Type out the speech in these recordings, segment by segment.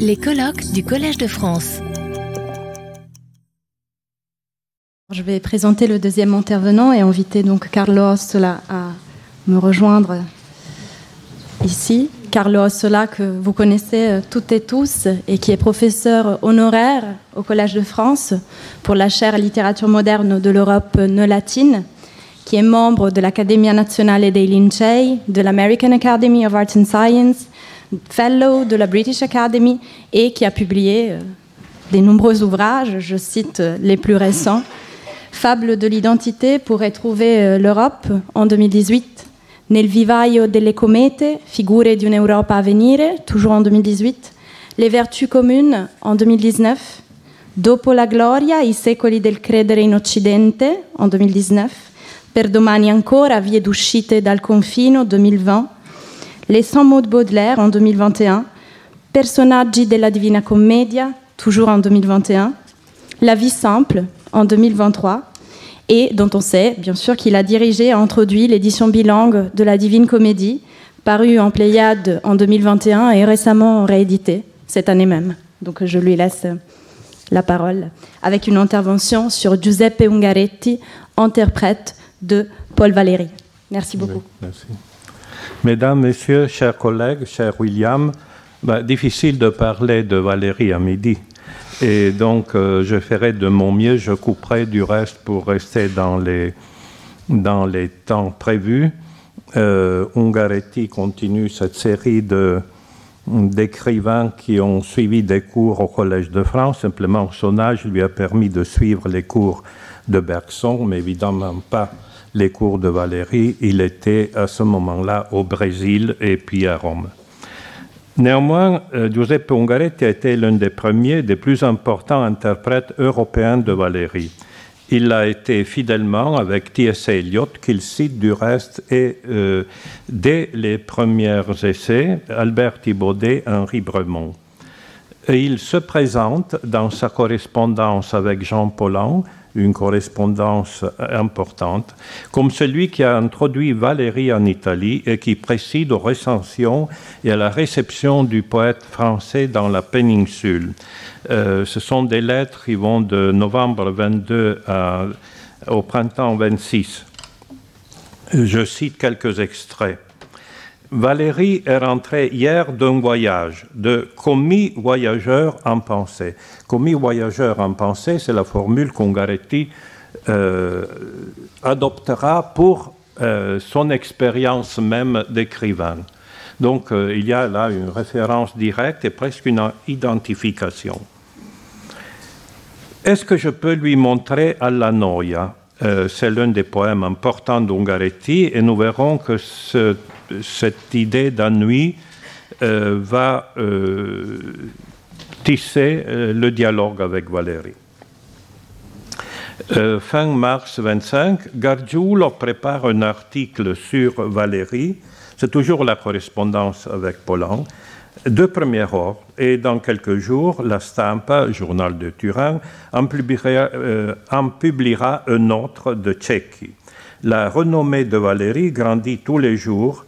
Les colloques du Collège de France. Je vais présenter le deuxième intervenant et inviter donc Carlo Ossola à me rejoindre ici. Carlo Ossola, que vous connaissez euh, toutes et tous, et qui est professeur honoraire au Collège de France pour la chaire littérature moderne de l'Europe non latine, qui est membre de l'Accademia Nazionale dei Lincei, de l'American Academy of Arts and Science, fellow de la British Academy, et qui a publié euh, des nombreux ouvrages, je cite euh, les plus récents. Fable de l'identité pourrait trouver l'Europe en 2018 Nel vivaio delle comete, figure di un'Europa a venire, toujours en 2018. Les vertus communes en 2019. Dopo la gloria, i secoli del credere in Occidente en 2019. Per domani ancora, vie d'uscite dal confino 2020. Les 100 mots de Baudelaire en 2021. Personaggi della Divina Commedia, toujours en 2021. La vie simple en 2023 et dont on sait bien sûr qu'il a dirigé et introduit l'édition bilingue de la Divine Comédie, parue en Pléiade en 2021 et récemment rééditée cette année même. Donc je lui laisse la parole avec une intervention sur Giuseppe Ungaretti, interprète de Paul Valéry. Merci beaucoup. merci. Mesdames, Messieurs, chers collègues, cher William, bah, difficile de parler de Valéry à midi. Et donc, euh, je ferai de mon mieux, je couperai du reste pour rester dans les, dans les temps prévus. Euh, Ungaretti continue cette série de, d'écrivains qui ont suivi des cours au Collège de France. Simplement, son âge lui a permis de suivre les cours de Bergson, mais évidemment pas les cours de Valéry. Il était à ce moment-là au Brésil et puis à Rome. Néanmoins, euh, Giuseppe Ungaretti a été l'un des premiers, des plus importants interprètes européens de Valéry. Il l'a été fidèlement avec T.S. Eliot, qu'il cite du reste, et euh, dès les premiers essais, Albert Thibaudet, Henri Bremont. Il se présente dans sa correspondance avec Jean Paulhan une correspondance importante, comme celui qui a introduit Valérie en Italie et qui précide aux recensions et à la réception du poète français dans la péninsule. Euh, ce sont des lettres qui vont de novembre 22 au printemps 26. Je cite quelques extraits. Valérie est rentrée hier d'un voyage, de commis voyageur en pensée. Commis voyageur en pensée, c'est la formule qu'Ungaretti euh, adoptera pour euh, son expérience même d'écrivain. Donc euh, il y a là une référence directe et presque une identification. Est-ce que je peux lui montrer Alla Noia C'est l'un des poèmes importants d'Ungaretti et nous verrons que ce cette idée d'ennui euh, va euh, tisser euh, le dialogue avec Valérie. fin mars 25, Gargiulo prépare un article sur Valérie. C'est toujours la correspondance avec Polan de premier ordre. Et dans quelques jours, la Stampa, journal de Turin, en publiera, en publiera un autre de Tchéquie. La renommée de Valérie grandit tous les jours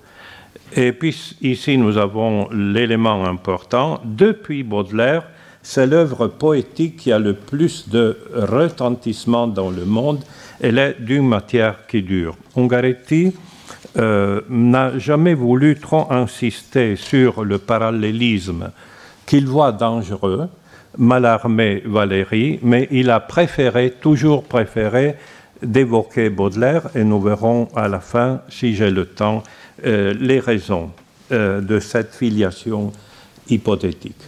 et puis ici, nous avons l'élément important. Depuis Baudelaire, c'est l'œuvre poétique qui a le plus de retentissement dans le monde. Elle est d'une matière qui dure. Ungaretti euh, n'a jamais voulu trop insister sur le parallélisme qu'il voit dangereux, Malarmé Valérie, mais il a préféré, toujours préféré, d'évoquer Baudelaire, et nous verrons à la fin, si j'ai le temps, euh, les raisons euh, de cette filiation hypothétique.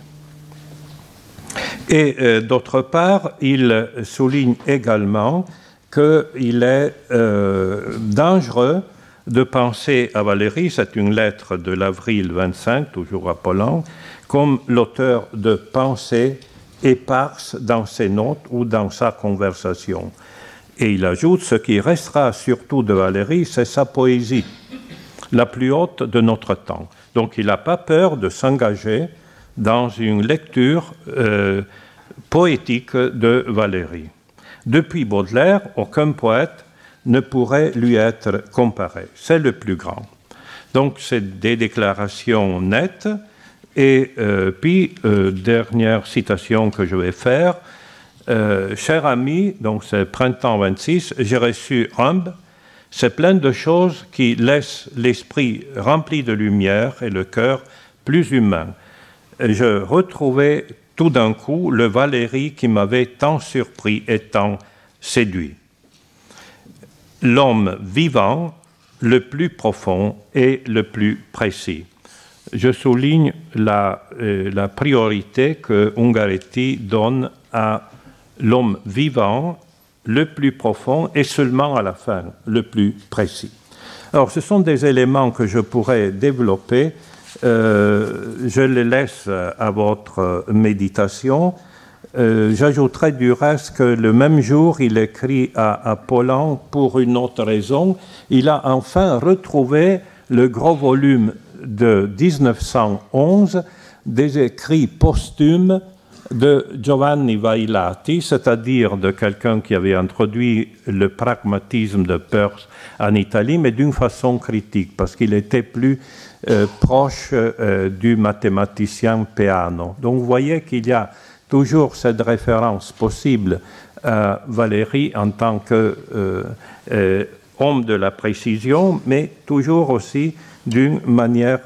Et euh, d'autre part, il souligne également qu'il est dangereux de penser à Valérie, c'est une lettre de l'avril 25, toujours à Poland, comme l'auteur de pensées éparses dans ses notes ou dans sa conversation. Et il ajoute, ce qui restera surtout de Valérie, c'est sa poésie la plus haute de notre temps. Donc il n'a pas peur de s'engager dans une lecture euh, poétique de Valérie. Depuis Baudelaire, aucun poète ne pourrait lui être comparé. C'est le plus grand. Donc c'est des déclarations nettes, Et puis, dernière citation que je vais faire, cher ami, donc c'est printemps 26, j'ai reçu Rumb, c'est plein de choses qui laissent l'esprit rempli de lumière et le cœur plus humain. je retrouvais tout d'un coup le Valérie qui m'avait tant surpris et tant séduit. L'homme vivant, le plus profond et le plus précis. Je souligne la, euh, la priorité que Ungaretti donne à l'homme vivant le plus profond et seulement à la fin le plus précis. Alors, ce sont des éléments que je pourrais développer. Euh, je les laisse à votre méditation. Euh, j'ajouterai du reste que le même jour, il écrit à Apollon pour une autre raison. Il a enfin retrouvé le gros volume de 1911 des écrits posthumes de Giovanni Vailati, c'est-à-dire de quelqu'un qui avait introduit le pragmatisme de Peirce en Italie, mais d'une façon critique, parce qu'il était plus euh, proche euh, du mathématicien Peano. Donc vous voyez qu'il y a toujours cette référence possible à Valéry en tant qu'homme euh, de la précision, mais toujours aussi d'une manière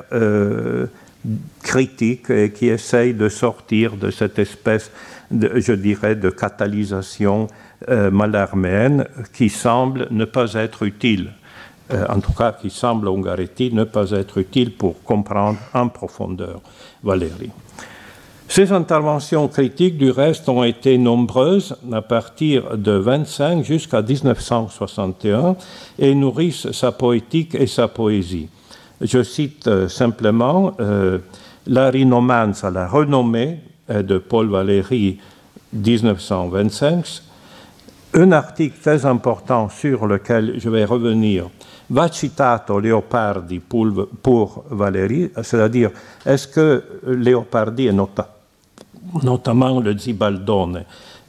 critique et qui essaye de sortir de cette espèce, de, je dirais, de catalysation euh, malarméenne qui semble ne pas être utile, euh, en tout cas qui semble Ungaretti ne pas être utile pour comprendre en profondeur Valérie. Ces interventions critiques, du reste, ont été nombreuses à partir de 25 jusqu'à 1961 et nourrissent sa poétique et sa poésie. Je cite euh, simplement euh, La rinomance à la renommée de Paul Valéry, 1925, un article très important sur lequel je vais revenir va citato Leopardi pour, pour Valéry, c'est-à-dire est-ce que Leopardi, et notamment le Zibaldone,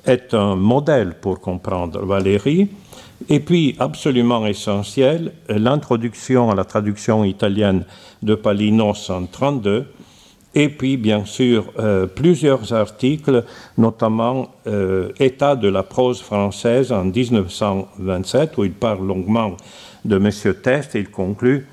est un modèle pour comprendre Valéry? Et puis, absolument essentiel, l'introduction à la traduction italienne de Palinos en 32, et puis, bien sûr, euh, plusieurs articles, notamment euh, État de la prose française en 1927, où il parle longuement de M. Test, et il conclut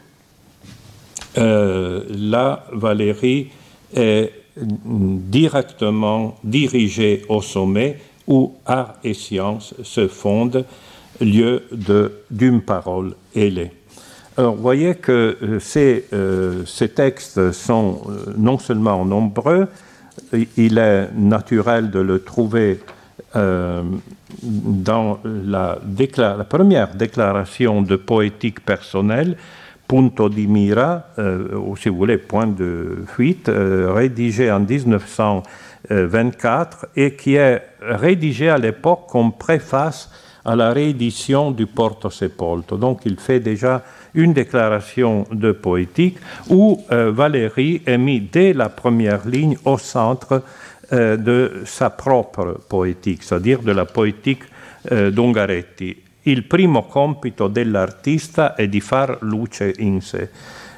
euh, Là, Valérie est directement dirigée au sommet où art et science se fondent lieu d'une parole ailée. Alors, vous voyez que euh, ces, euh, ces textes sont euh, non seulement nombreux, il est naturel de le trouver dans la, la, première déclaration de poétique personnelle, Punto di Mira, ou si vous voulez, point de fuite, rédigée en 1924 et qui est rédigée à l'époque comme préface à la réédition du Porto Sepolto. Donc il fait déjà une déclaration de poétique où euh, Valérie est mis dès la première ligne au centre euh, de sa propre poétique, c'est-à-dire de la poétique euh, d'Ungaretti. Il primo compito dell'artista è di far luce in sé.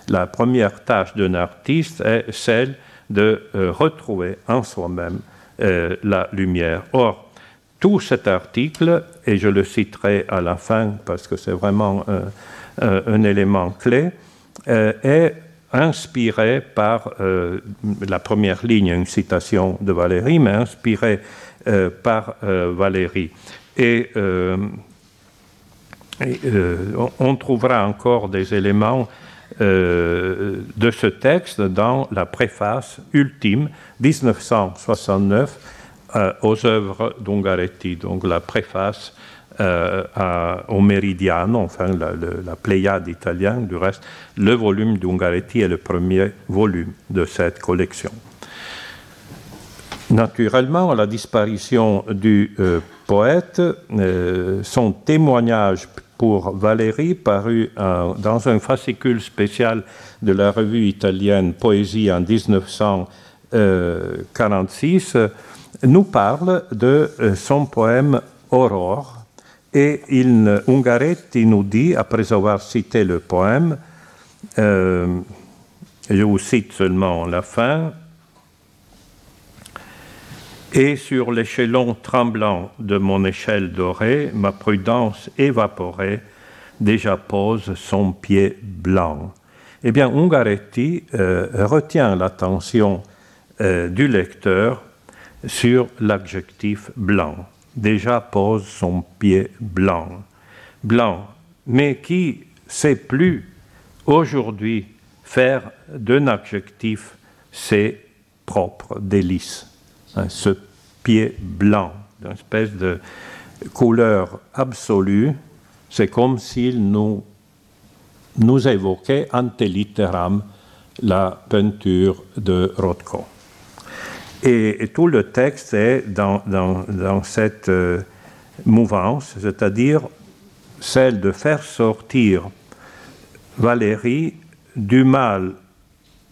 La première tâche d'un artiste est celle de retrouver en soi-même la lumière. Or, tout cet article, et je le citerai à la fin parce que c'est vraiment un élément clé, euh, est inspiré par euh, la première ligne, une citation de Valérie, mais inspiré euh, par Valérie. Et, on trouvera encore des éléments de ce texte dans la préface ultime 1969 euh, aux œuvres d'Ungaretti, donc la préface euh, au Meridiano, enfin la, Pléiade italienne, du reste, le volume d'Ungaretti est le premier volume de cette collection. Naturellement, la disparition du euh, poète, son témoignage pour Valérie, paru dans un fascicule spécial de la revue italienne Poésie en 1946, nous parle de euh, son poème Aurore. Et il, Ungaretti nous dit, après avoir cité le poème, euh, je vous cite seulement la fin, Et sur l'échelon tremblant de mon échelle dorée, ma prudence évaporée déjà pose son pied blanc. Eh bien, Ungaretti euh, retient l'attention du lecteur sur l'adjectif blanc. Déjà pose son pied blanc. Blanc, mais qui sait plus aujourd'hui faire d'un adjectif ses propres délices. Hein, ce pied blanc, d'une espèce de couleur absolue, c'est comme s'il nous, nous évoquait antelitteram la peinture de Rothko. Et, tout le texte est dans, cette euh, mouvance, c'est-à-dire celle de faire sortir Valérie du mal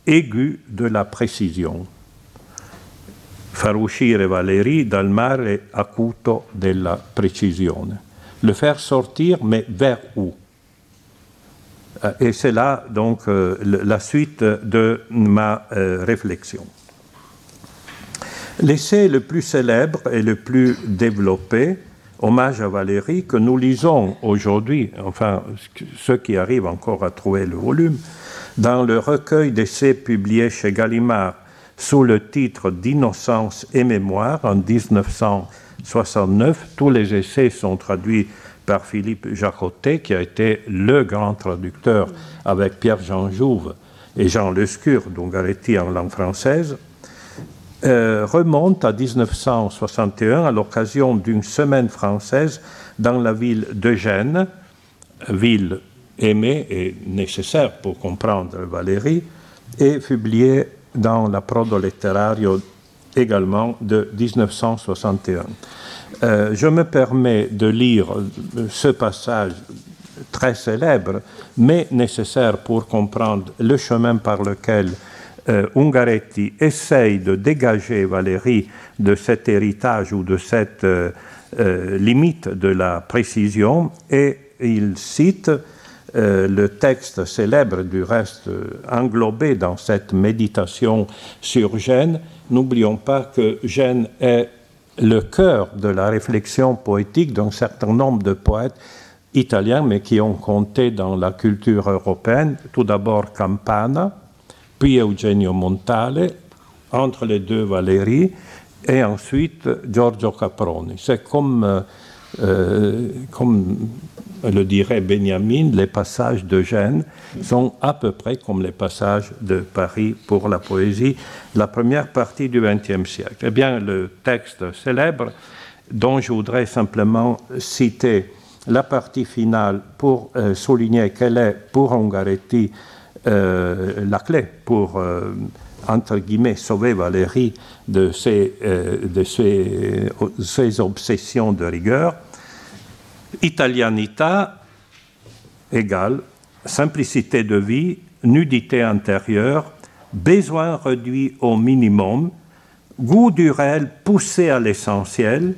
aigu de la précision. Far uscire Valérie dal mare acuto della precisione. Le faire sortir, mais vers où? Euh, Et c'est là donc euh, la suite de ma réflexion. L'essai le plus célèbre et le plus développé, Hommage à Valérie, que nous lisons aujourd'hui, enfin ceux qui arrivent encore à trouver le volume, dans le recueil d'essais publié chez Gallimard sous le titre d'Innocence et mémoire en 1969. Tous les essais sont traduits par Philippe Jacotet, qui a été le grand traducteur avec Pierre-Jean Jouve et Jean Lescure d'Ungaretti en langue française. Euh, remonte à 1961 à l'occasion d'une semaine française dans la ville de Gênes, ville aimée et nécessaire pour comprendre Valérie, et publié dans la Prodo Letterario également de 1961. Euh, je me permets de lire ce passage très célèbre, mais nécessaire pour comprendre le chemin par lequel euh, Ungaretti essaye de dégager Valérie de cet héritage ou de cette euh, euh, limite de la précision et il cite le texte célèbre du reste englobé dans cette méditation sur Gênes. N'oublions pas que Gênes est le cœur de la réflexion poétique d'un certain nombre de poètes italiens, mais qui ont compté dans la culture européenne. Tout d'abord Campana, puis Eugenio Montale, entre les deux Valérie, et ensuite Giorgio Caproni. C'est comme, euh, euh, comme le dirait Benjamin, les passages de Gênes sont à peu près comme les passages de Paris pour la poésie, la première partie du XXe siècle. Eh bien, le texte célèbre, dont je voudrais simplement citer la partie finale pour euh, souligner qu'elle est, pour Ungaretti, la clé pour, euh, entre guillemets, sauver Valérie de ses, euh, de ses, obsessions de rigueur. Italianita égale simplicité de vie, nudité intérieure, besoin réduit au minimum, goût du réel poussé à l'essentiel,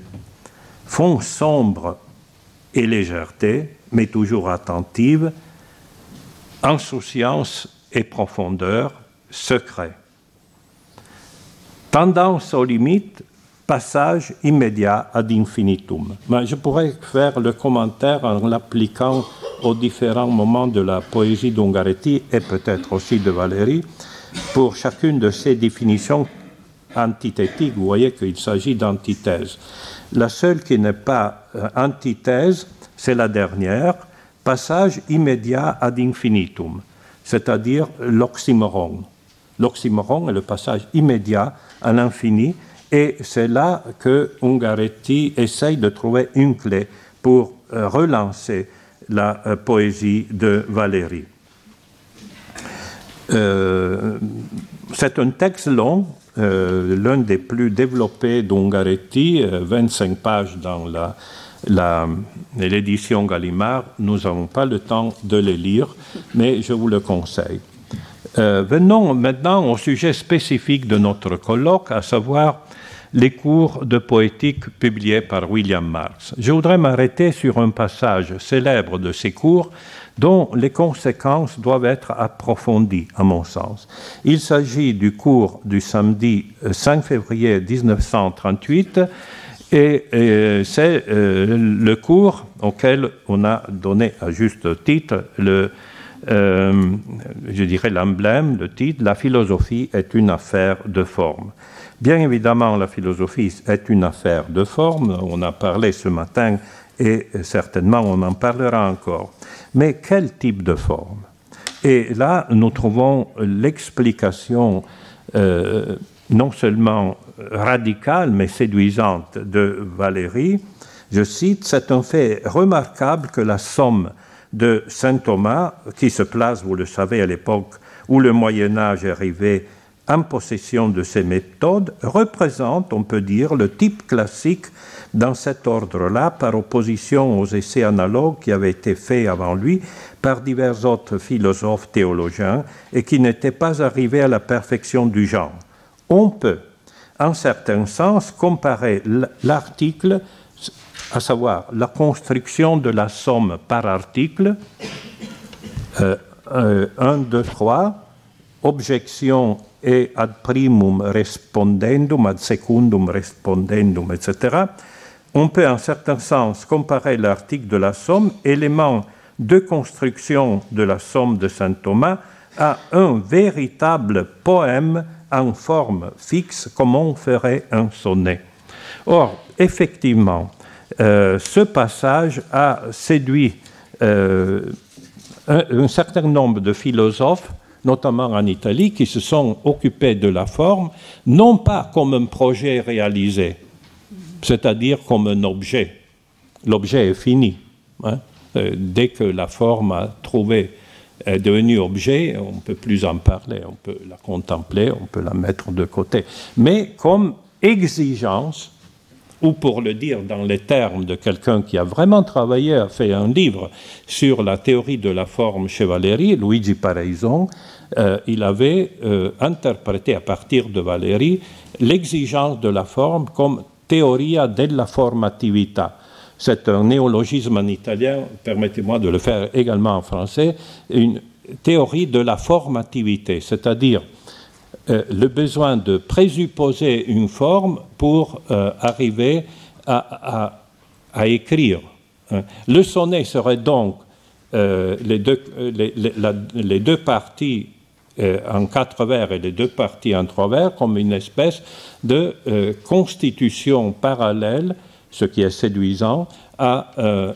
fond sombre et légèreté, mais toujours attentive, insouciance et profondeur, secret. Tendance aux limites, passage immédiat ad infinitum. Mais je pourrais faire le commentaire en l'appliquant aux différents moments de la poésie d'Ungaretti et peut-être aussi de Valérie pour chacune de ces définitions antithétiques. Vous voyez qu'il s'agit d'antithèse. La seule qui n'est pas euh, antithèse, c'est la dernière, passage immédiat ad infinitum, c'est-à-dire l'oxymoron. L'oxymoron est le passage immédiat à l'infini, et c'est là que Ungaretti essaye de trouver une clé pour euh, relancer la euh, poésie de Valérie. Euh, c'est un texte long, l'un des plus développés d'Ungaretti, 25 pages dans la l'édition Gallimard, nous n'avons pas le temps de les lire, mais je vous le conseille. Euh, venons maintenant au sujet spécifique de notre colloque, à savoir les cours de poétique publiés par William Marx. Je voudrais m'arrêter sur un passage célèbre de ces cours dont les conséquences doivent être approfondies, à mon sens. Il s'agit du cours du samedi 5 euh, février 1938 et, c'est euh, le cours auquel on a donné à juste titre euh, je dirais l'emblème, le titre, La philosophie est une affaire de forme. Bien évidemment, la philosophie est une affaire de forme, on a parlé ce matin et certainement on en parlera encore. Mais quel type de forme? Et là, nous trouvons l'explication euh, non seulement radicale, mais séduisante de Valérie. Je cite, C'est un fait remarquable que la somme de Saint Thomas, qui se place, vous le savez, à l'époque où le Moyen Âge arrivé en possession de ces méthodes, représente, on peut dire, le type classique dans cet ordre-là, par opposition aux essais analogues qui avaient été faits avant lui par divers autres philosophes théologiens et qui n'étaient pas arrivés à la perfection du genre. On peut, en certain sens, comparer l'article, à savoir la construction de la somme par article, 1, 2, 3, objection et ad primum respondendum, ad secundum respondendum, etc., on peut en certain sens comparer l'article de la Somme, élément de construction de la Somme de Saint Thomas, à un véritable poème en forme fixe, comme on ferait un sonnet. Or, effectivement, euh, ce passage a séduit euh, un, certain nombre de philosophes, notamment en Italie, qui se sont occupés de la forme, non pas comme un projet réalisé, c'est-à-dire comme un objet. L'objet est fini. Hein. Euh, dès que la forme a trouvé, est devenue objet, on ne peut plus en parler, on peut la contempler, on peut la mettre de côté. Mais comme exigence, ou pour le dire dans les termes de quelqu'un qui a vraiment travaillé, a fait un livre sur la théorie de la forme chez Valéry, Luigi Paraison, euh, il avait euh, interprété à partir de Valéry l'exigence de la forme comme Teoria della formatività. C'est un néologisme en italien, permettez-moi de le faire également en français, une théorie de la formativité, c'est-à-dire euh, le besoin de présupposer une forme pour euh, arriver à, écrire. Hein. Le sonnet serait donc euh, les, les, deux, parties en quatre vers et les deux parties en trois vers comme une espèce de constitution parallèle, ce qui est séduisant, à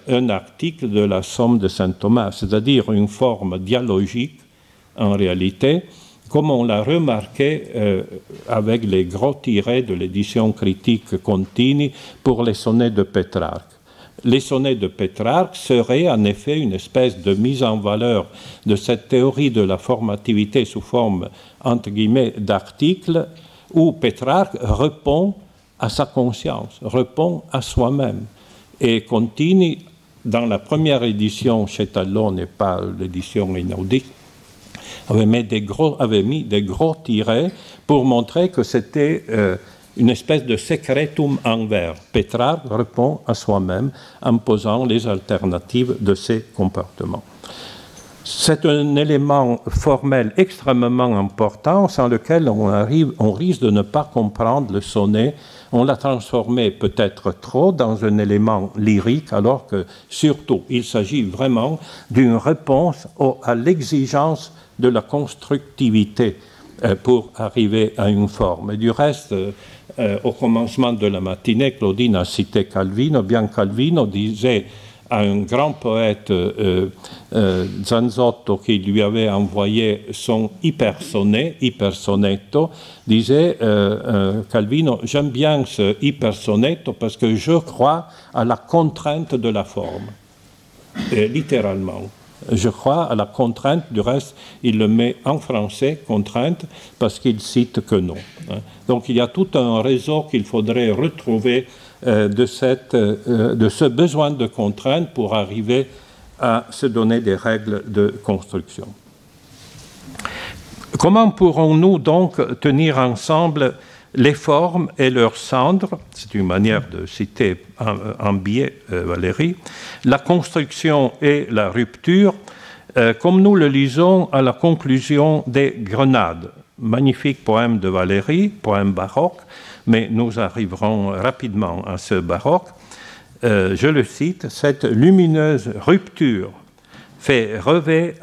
un article de la Somme de Saint Thomas, c'est-à-dire une forme dialogique en réalité, comme on l'a remarqué euh, avec les gros tirets de l'édition critique Contini pour les sonnets de Pétrarque. Les sonnets de Pétrarque seraient en effet une espèce de mise en valeur de cette théorie de la formativité sous forme, entre guillemets, d'articles, où Pétrarque répond à sa conscience, répond à soi-même. Et Contini, dans la première édition chez Talon et pas l'édition inaudite, avait mis des gros, avait mis des gros tirets pour montrer que c'était euh, une espèce de secretum envers. Répond à soi-même en posant les alternatives de ses comportements. C'est un élément formel extrêmement important sans lequel on, arrive, on risque de ne pas comprendre le sonnet. On l'a transformé peut-être trop dans un élément lyrique, alors que surtout il s'agit vraiment d'une réponse à l'exigence de la constructivité euh, pour arriver à une forme. Du reste, euh, euh, au commencement de la matinée, Claudine a cité Calvino. Bien Calvino disait un grand poète, Zanzotto, qui lui avait envoyé son hypersonnet, hypersonetto, disait Calvino, j'aime bien ce hypersonetto parce que je crois à la contrainte de la forme, littéralement je crois, à la contrainte. Du reste, il le met en français, contrainte, parce qu'il cite que non. Hein. Donc il y a tout un réseau qu'il faudrait retrouver euh, de, cette, euh, de ce besoin de contrainte pour arriver à se donner des règles de construction. Comment pourrons-nous donc tenir ensemble les formes et leurs cendres, c'est une manière de citer en, biais euh, Valérie, la construction et la rupture, euh, comme nous le lisons à la conclusion des Grenades. Magnifique poème de Valérie, poème baroque, mais nous arriverons rapidement à ce baroque. Euh, je le cite, cette lumineuse rupture fait rêver,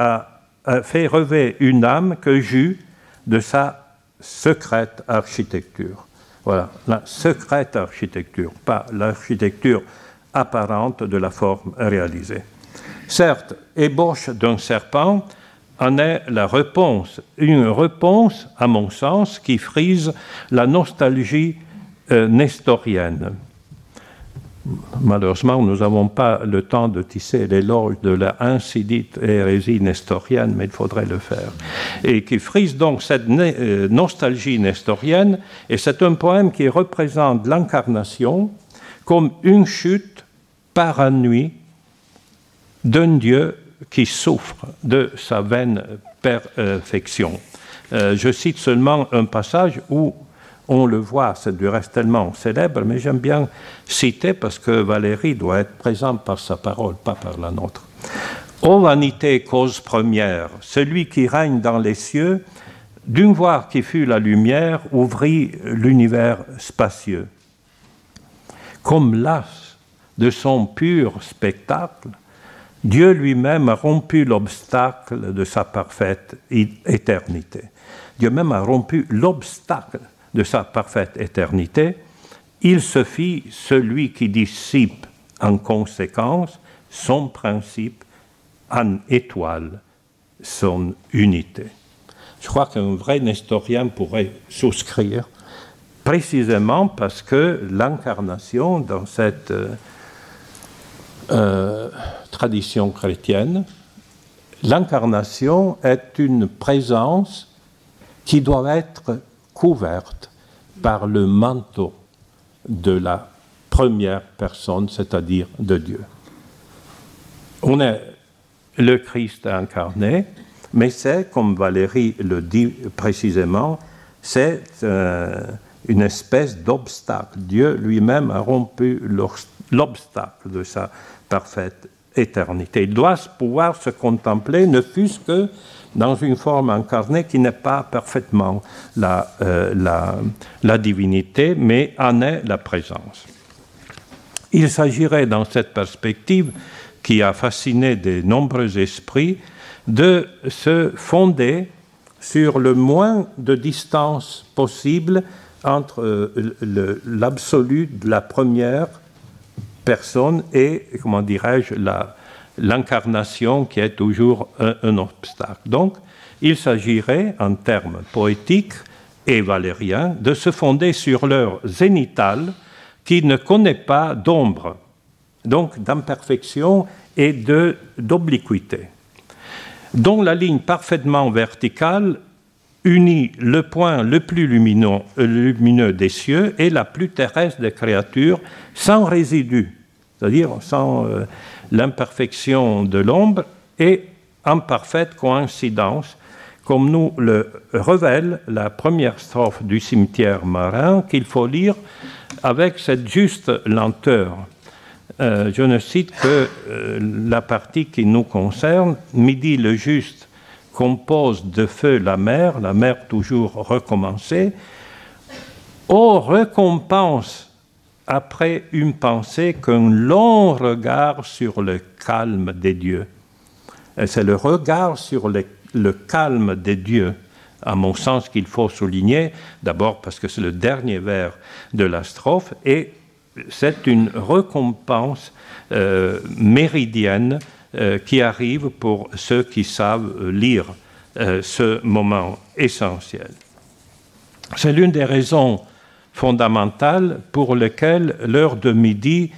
une âme que j'eus de sa secrète architecture. Voilà, la secrète architecture, pas l'architecture apparente de la forme réalisée. Certes, ébauche d'un serpent en est la réponse, une réponse, à mon sens, qui frise la nostalgie euh, nestorienne. Malheureusement, nous n'avons pas le temps de tisser l'éloge de la insidite hérésie nestorienne, mais il faudrait le faire. Et qui frise donc cette euh, nostalgie nestorienne, et c'est un poème qui représente l'incarnation comme une chute par nuit d'un Dieu qui souffre de sa vaine perfection. Euh, je cite seulement un passage où on le voit, c'est du reste tellement célèbre, mais j'aime bien citer parce que Valérie doit être présente par sa parole, pas par la nôtre. Ô vanité, cause première, celui qui règne dans les cieux, d'une voix qui fut la lumière, ouvrit l'univers spacieux. Comme las de son pur spectacle, Dieu lui-même a rompu l'obstacle de sa parfaite éternité. Dieu même a rompu l'obstacle de sa parfaite éternité, il se fit celui qui dissipe en conséquence son principe en étoile son unité. Je crois qu'un vrai nestorien pourrait souscrire, précisément parce que l'incarnation dans cette euh, tradition chrétienne, l'incarnation est une présence qui doit être couverte par le manteau de la première personne, c'est-à-dire de Dieu. On est le Christ incarné, mais c'est, comme Valérie le dit précisément, c'est euh, une espèce d'obstacle. Dieu lui-même a rompu l'obstacle de sa parfaite éternité. Il doit pouvoir se contempler, ne fût-ce que dans une forme incarnée qui n'est pas parfaitement la, euh, la, la, divinité, mais en est la présence. Il s'agirait dans cette perspective qui a fasciné de nombreux esprits de se fonder sur le moins de distance possible entre euh, l'absolu de la première personne et, comment dirais-je, l'incarnation qui est toujours un, obstacle. Donc, il s'agirait, en termes poétiques et valériens, de se fonder sur leur zénital qui ne connaît pas d'ombre, donc d'imperfection et d'obliquité, dont la ligne parfaitement verticale unit le point le plus lumineux, des cieux et la plus terrestre des créatures sans résidu, c'est-à-dire sans euh, l'imperfection de l'ombre et en parfaite coïncidence, comme nous le révèle la première strophe du cimetière marin, qu'il faut lire avec cette juste lenteur. Euh, je ne cite que euh, la partie qui nous concerne. Midi le juste compose de feu la mer, la mer toujours recommencée. Ô récompense après une pensée qu'un long regard sur le calme des dieux. C'est le regard sur le, calme des dieux, à mon sens, qu'il faut souligner, d'abord parce que c'est le dernier vers de la strophe, et c'est une récompense euh, méridienne euh, qui arrive pour ceux qui savent lire euh, ce moment essentiel. C'est l'une des raisons fondamentale pour lequel l'heure de midi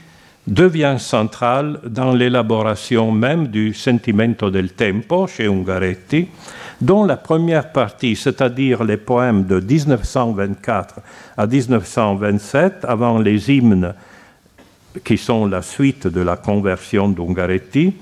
devient centrale dans l'élaboration même du Sentimento del Tempo chez Ungaretti, dont la première partie, c'est-à-dire les poèmes de 1924 à 1927, avant les hymnes qui sont la suite de la conversion d'Ungaretti,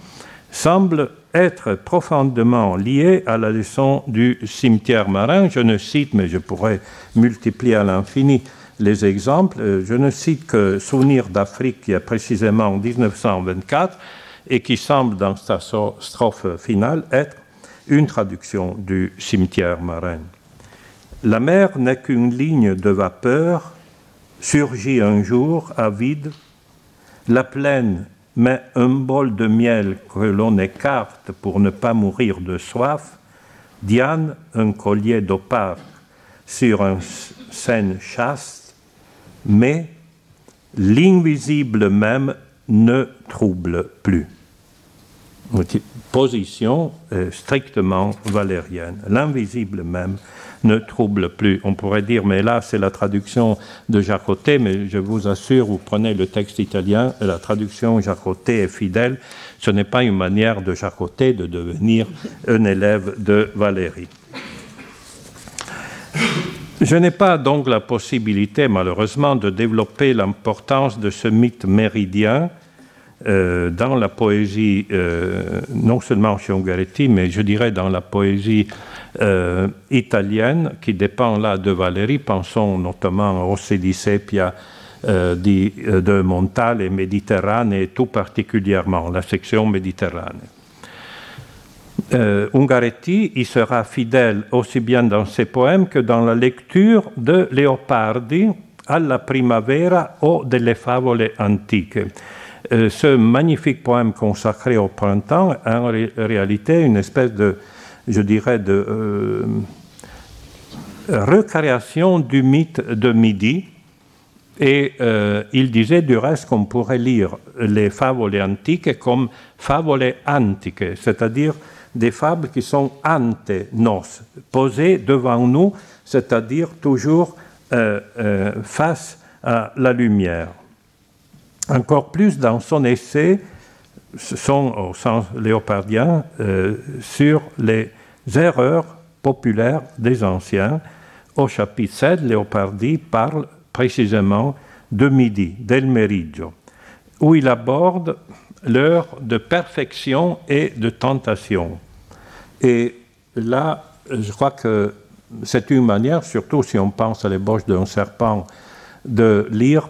semble être profondément lié à la leçon du cimetière marin. Je ne cite, mais je pourrais multiplier à l'infini les exemples. Euh, je ne cite que Souvenir d'Afrique, qui est précisément en 1924 et qui semble, dans sa strophe finale, être une traduction du cimetière marin. La mer n'est qu'une ligne de vapeur, surgit un jour avide. La plaine met un bol de miel que l'on écarte pour ne pas mourir de soif. Diane, un collier d'opale sur un scène chaste, mais l'invisible même ne trouble plus. Position euh, strictement valérienne. L'invisible même ne trouble plus. On pourrait dire, mais là, c'est la traduction de Jacotet, mais je vous assure, vous prenez le texte italien, la traduction Jacotet est fidèle. Ce n'est pas une manière de Jacotet de devenir un élève de Valérie. Je n'ai pas donc la possibilité, malheureusement, de développer l'importance de ce mythe méridien euh, dans la poésie, euh, non seulement chez Ungaretti, mais je dirais dans la poésie euh, italienne, qui dépend là de Valérie. Pensons notamment au di, de Montal et Méditerranée, tout particulièrement la section Méditerranée. Ungaretti y sera fidèle aussi bien dans ses poèmes que dans la lecture de Leopardi alla primavera o delle favole antiche. Euh, ce magnifique poème consacré au printemps est en réalité une espèce de, je dirais, de euh, recréation du mythe de Midi. Et euh, il disait du reste qu'on pourrait lire les fables antiques comme fables antiques, c'est-à-dire des fables qui sont ante nos, posées devant nous, c'est-à-dire toujours face à la lumière. Encore plus dans son essai, au sens léopardien, euh, sur les erreurs populaires des anciens. Au chapitre 7, Léopardi parle précisément de midi, del meriggio, où il aborde l'heure de perfection et de tentation. Et là, je crois que c'est une manière, surtout si on pense à l'ébauche d'un serpent, de lire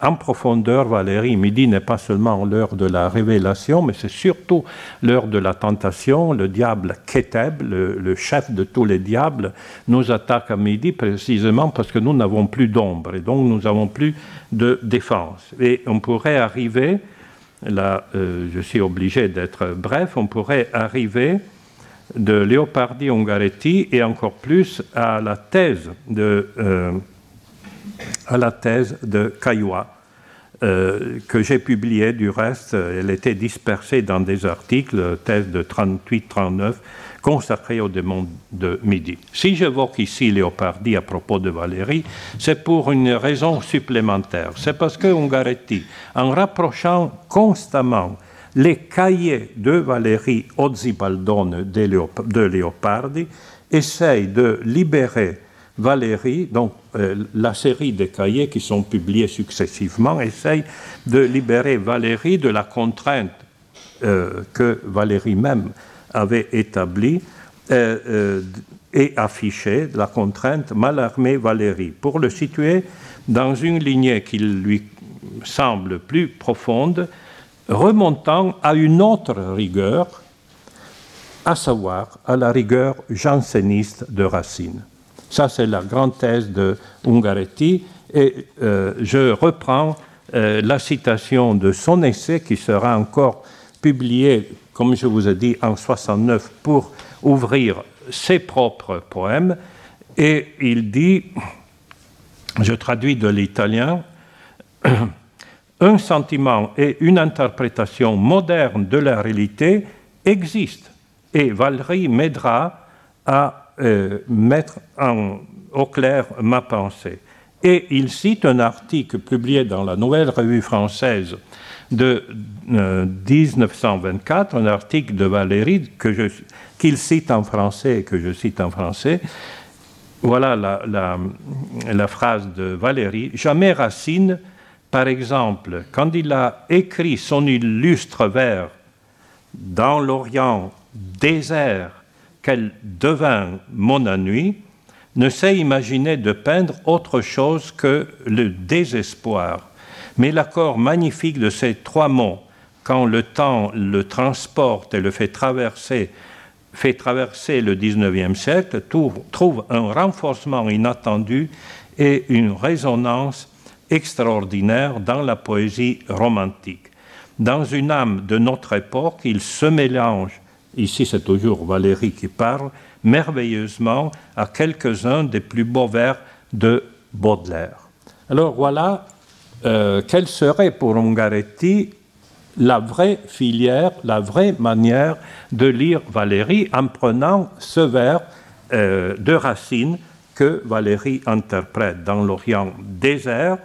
en profondeur, Valérie, midi n'est pas seulement l'heure de la révélation, mais c'est surtout l'heure de la tentation. Le diable Keteb, le, chef de tous les diables, nous attaque à midi précisément parce que nous n'avons plus d'ombre et donc nous n'avons plus de défense. Et on pourrait arriver, là euh, je suis obligé d'être bref, on pourrait arriver de Leopardi Ungaretti et encore plus à la thèse de... Euh, à la thèse de Caillois, euh, que j'ai publiée du reste. Elle était dispersée dans des articles, thèse de 38-39, consacrée au démon de midi. Si j'évoque ici Léopardi à propos de Valérie, c'est pour une raison supplémentaire. C'est parce que Ungaretti, en rapprochant constamment les cahiers de Valérie Ozzibaldone de Léopardi, essaye de libérer Valérie, donc euh, la série des cahiers qui sont publiés successivement, essaye de libérer Valérie de la contrainte euh, que Valérie même avait établie euh, et affichée, la contrainte Malarmé Valérie, pour le situer dans une lignée qui lui semble plus profonde, remontant à une autre rigueur, à savoir à la rigueur janséniste de Racine. Ça, c'est la grande thèse de Ungaretti. Et euh, je reprends euh, la citation de son essai qui sera encore publié, comme je vous ai dit, en 69 pour ouvrir ses propres poèmes. Et il dit, je traduis de l'italien, un sentiment et une interprétation moderne de la réalité existent. Et Valérie m'aidera à euh, mettre en, au clair ma pensée. Et il cite un article publié dans la Nouvelle Revue française de 1924, euh, un article de Valérie qu'il cite en français et que je cite en français. Voilà la, la, la phrase de Valérie. Jamais Racine, par exemple, quand il a écrit son illustre vers dans l'Orient désert qu'elle devint mon ennui, ne sait imaginer de peindre autre chose que le désespoir. Mais l'accord magnifique de ces trois mots, quand le temps le transporte et le fait traverser, fait traverser le XIXe siècle, trouve un renforcement inattendu et une résonance extraordinaire dans la poésie romantique. Dans une âme de notre époque, il se mélange, ici c'est toujours Valérie qui parle, merveilleusement à quelques-uns des plus beaux vers de Baudelaire. Alors voilà euh, quelle serait pour Ungaretti la vraie filière, la vraie manière de lire Valérie en prenant ce vers euh, de Racine que Valérie interprète dans l'Orient désert,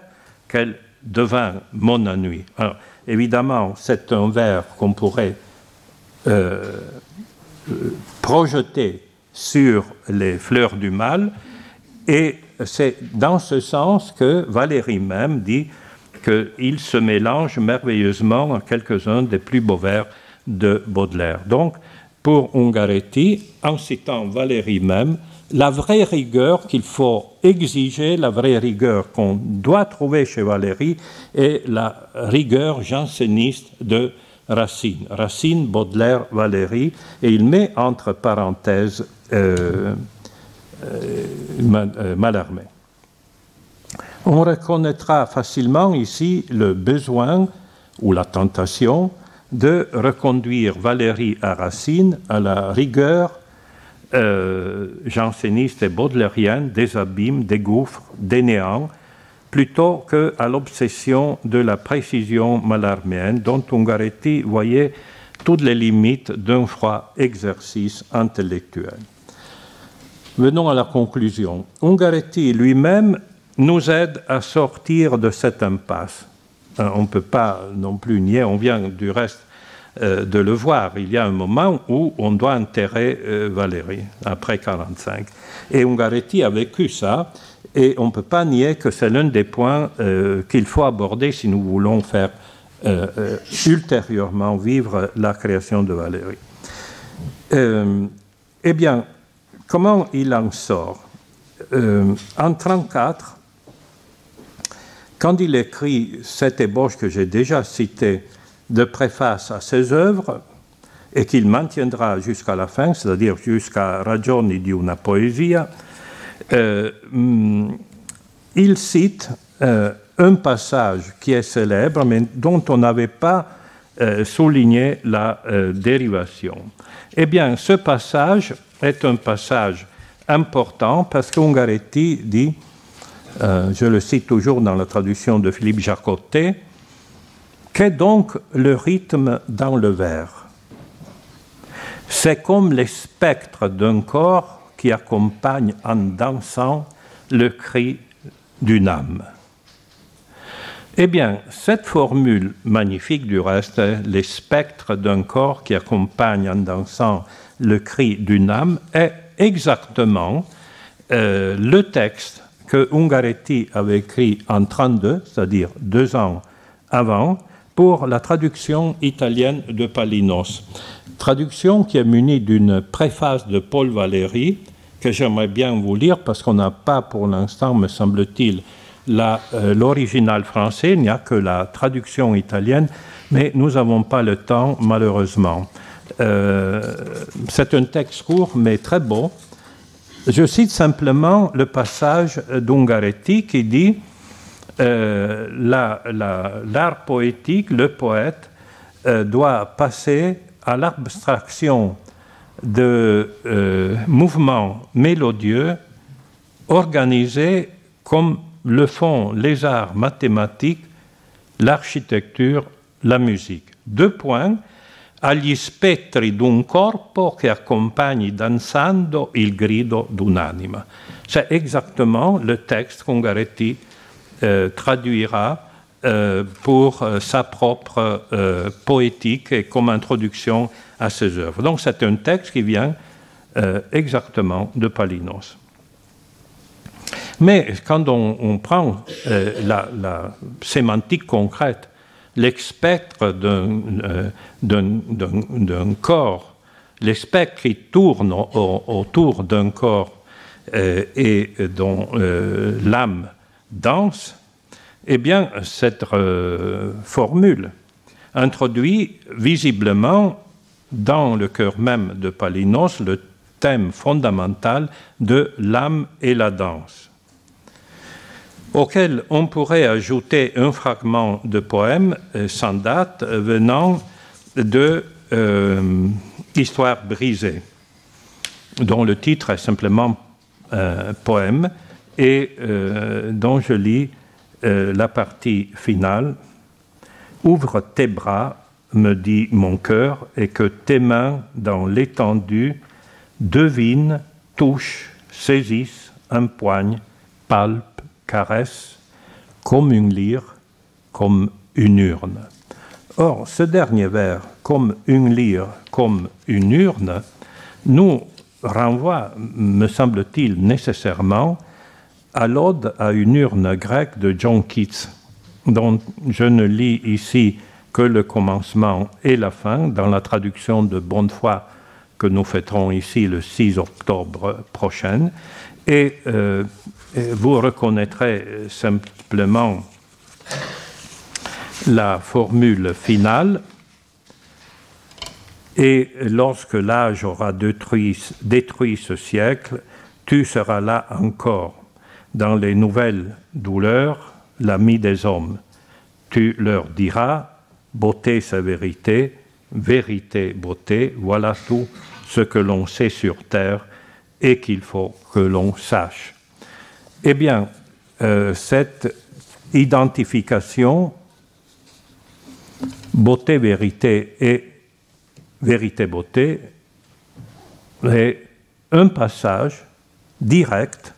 qu'elle devint mon ennui. Alors, évidemment, c'est un vers qu'on pourrait euh, projeter sur les fleurs du mal, et c'est dans ce sens que Valérie même dit qu'il se mélange merveilleusement à quelques-uns des plus beaux vers de Baudelaire. Donc, pour Ungaretti, en citant Valérie même, la vraie rigueur qu'il faut exiger, la vraie rigueur qu'on doit trouver chez Valérie, est la rigueur janséniste de Racine. Racine, Baudelaire, Valérie, et il met entre parenthèses euh, euh, euh. On reconnaîtra facilement ici le besoin ou la tentation de reconduire Valérie à Racine à la rigueur euh, janséniste et baudelairienne des abîmes, des gouffres, des néants, plutôt qu'à l'obsession de la précision malarméenne dont Ungaretti voyait toutes les limites d'un froid exercice intellectuel. Venons à la conclusion. Ungaretti lui-même nous aide à sortir de cette impasse. Euh, on ne peut pas non plus nier, on vient du reste euh, de le voir. Il y a un moment où on doit enterrer euh, Valérie, après 1945. Et Ungaretti a vécu ça, et on ne peut pas nier que c'est l'un des points qu'il faut aborder si nous voulons faire ultérieurement vivre la création de Valérie. eh bien, comment il en sort? En 1934, quand il écrit cette ébauche que j'ai déjà citée de préface à ses œuvres, et qu'il maintiendra jusqu'à la fin, c'est-à-dire jusqu'à Ragioni di una poesia, euh, mm, il cite euh, un passage qui est célèbre, mais dont on n'avait pas euh, souligné la dérivation. Eh bien, ce passage est un passage important parce qu'Ungaretti dit je le cite toujours dans la traduction de Philippe Jacotet, qu'est donc le rythme dans le vers C'est comme les spectres d'un corps qui accompagnent en dansant le cri d'une âme. Eh bien, cette formule magnifique du reste, les spectres d'un corps qui accompagnent en dansant le cri d'une âme, est exactement euh, le texte que Ungaretti avait écrit en 1932, c'est-à-dire deux ans avant, pour la traduction italienne de Palinos. Traduction qui est munie d'une préface de Paul Valéry, que j'aimerais bien vous lire parce qu'on n'a pas pour l'instant, me semble-t-il, euh, l'original français, il n'y a que la traduction italienne, mais nous n'avons pas le temps, malheureusement. Euh, c'est un texte court, mais très beau, je cite simplement le passage d'Ungaretti qui dit euh, l'art poétique, le poète, euh, doit passer à l'abstraction de euh, mouvements mélodieux organisés comme le font les arts mathématiques, l'architecture, la musique. Deux points agli spettri d'un corpo che accompagni danzando il grido d'un'anima. C'est exactement le texte qu'Ungaretti traduira euh, pour euh, sa propre euh, poétique et comme introduction à ses œuvres. Donc c'est un texte qui vient euh, exactement de Palinos. Mais quand on, prend euh, la, sémantique concrète l'ex-spectre d'un corps les qui tournent autour d'un corps euh, et dont euh, l'âme danse, eh bien, cette euh, formule introduit visiblement dans le cœur même de Palinos le thème fondamental de l'âme et la danse, auquel on pourrait ajouter un fragment de poème sans date venant de Histoire brisée, dont le titre est simplement poème et euh, dont je lis euh, la partie finale. Ouvre tes bras, me dit mon cœur, et que tes mains dans l'étendue devinent, touchent, saisissent, empoignent, palpent, caressent, comme une lyre, comme une urne. Or, ce dernier vers, comme une lyre, comme une urne, nous renvoie, me semble-t-il, nécessairement à l'ode à une urne grecque de John Keats, dont je ne lis ici que le commencement et la fin dans la traduction de Bonnefoy que nous fêterons ici le 6 octobre prochain. Et euh, vous reconnaîtrez simplement la formule finale et lorsque l'âge aura détruit, ce siècle, tu seras là encore, dans les nouvelles douleurs, l'ami des hommes. Tu leur diras, beauté sa vérité, vérité, beauté, voilà tout ce que l'on sait sur terre et qu'il faut que l'on sache. Eh bien, euh, cette identification, beauté, vérité et vérité-beauté est un passage direct,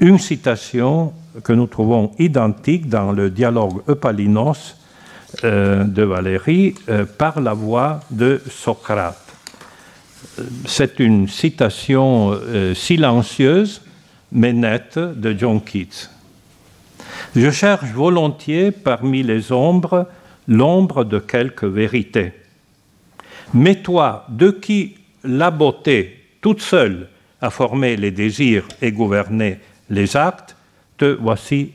une citation que nous trouvons identique dans le dialogue Eupalinos euh, de Valérie euh, par la voix de Socrate. C'est une citation euh, silencieuse mais nette de John Keats. Je cherche volontiers parmi les ombres l'ombre de quelque vérité mais toi, de qui la beauté toute seule a formé les désirs et gouverné les actes, te voici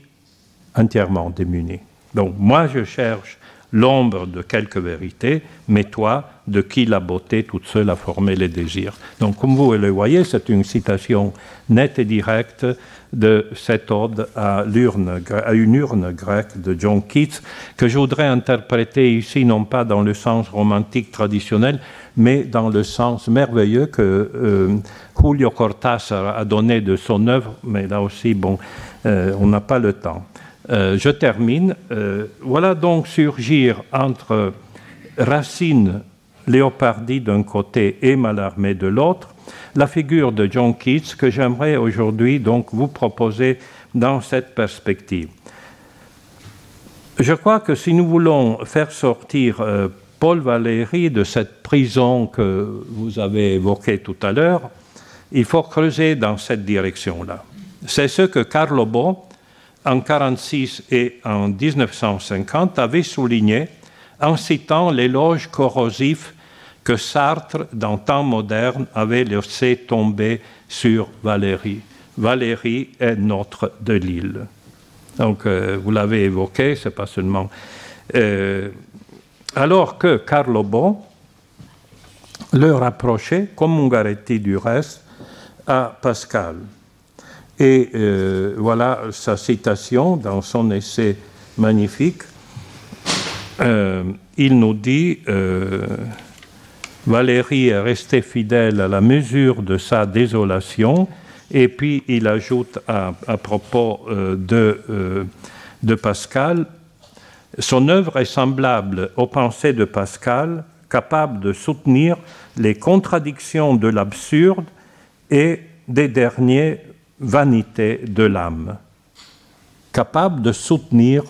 entièrement démuni. Donc moi je cherche l'ombre de quelque vérité, mais toi, de qui la beauté toute seule a formé les désirs. Donc comme vous le voyez, c'est une citation nette et directe de cette ode à, à, une urne grecque de John Keats, que je voudrais interpréter ici non pas dans le sens romantique traditionnel, mais dans le sens merveilleux que euh, Julio Cortázar a donné de son œuvre, mais là aussi, bon, euh, on n'a pas le temps. Euh, je termine. voilà donc surgir entre Racine, Léopardi d'un côté et Mallarmé de l'autre, la figure de John Keats que j'aimerais aujourd'hui donc vous proposer dans cette perspective. Je crois que si nous voulons faire sortir euh, Paul Valéry de cette prison que vous avez évoquée tout à l'heure, il faut creuser dans cette direction-là. C'est ce que Carlo Bo, en 1946 et en 1950, avait souligné en citant l'éloge corrosif que Sartre, dans temps moderne, avait laissé tomber sur Valérie. Valérie est notre de l'île. Donc, euh, vous l'avez évoqué, c'est pas seulement. Euh, alors que Carlo Bon le rapprochait, comme Ungaretti du reste, à Pascal. Et euh, voilà sa citation dans son essai magnifique. il nous dit Valérie est restée fidèle à la mesure de sa désolation, et puis il ajoute à, propos euh, de, euh, de Pascal, son œuvre est semblable aux pensées de Pascal, capable de soutenir les contradictions de l'absurde et des derniers vanités de l'âme. Capable de soutenir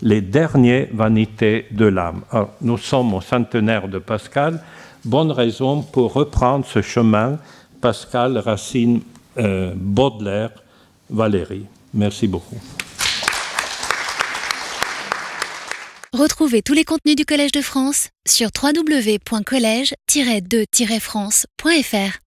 les derniers vanités de l'âme. Nous sommes au centenaire de Pascal, bonne raison pour reprendre ce chemin Pascal, Racine, euh, Retrouvez tous les contenus du Collège de France sur www.colège-2-france.fr.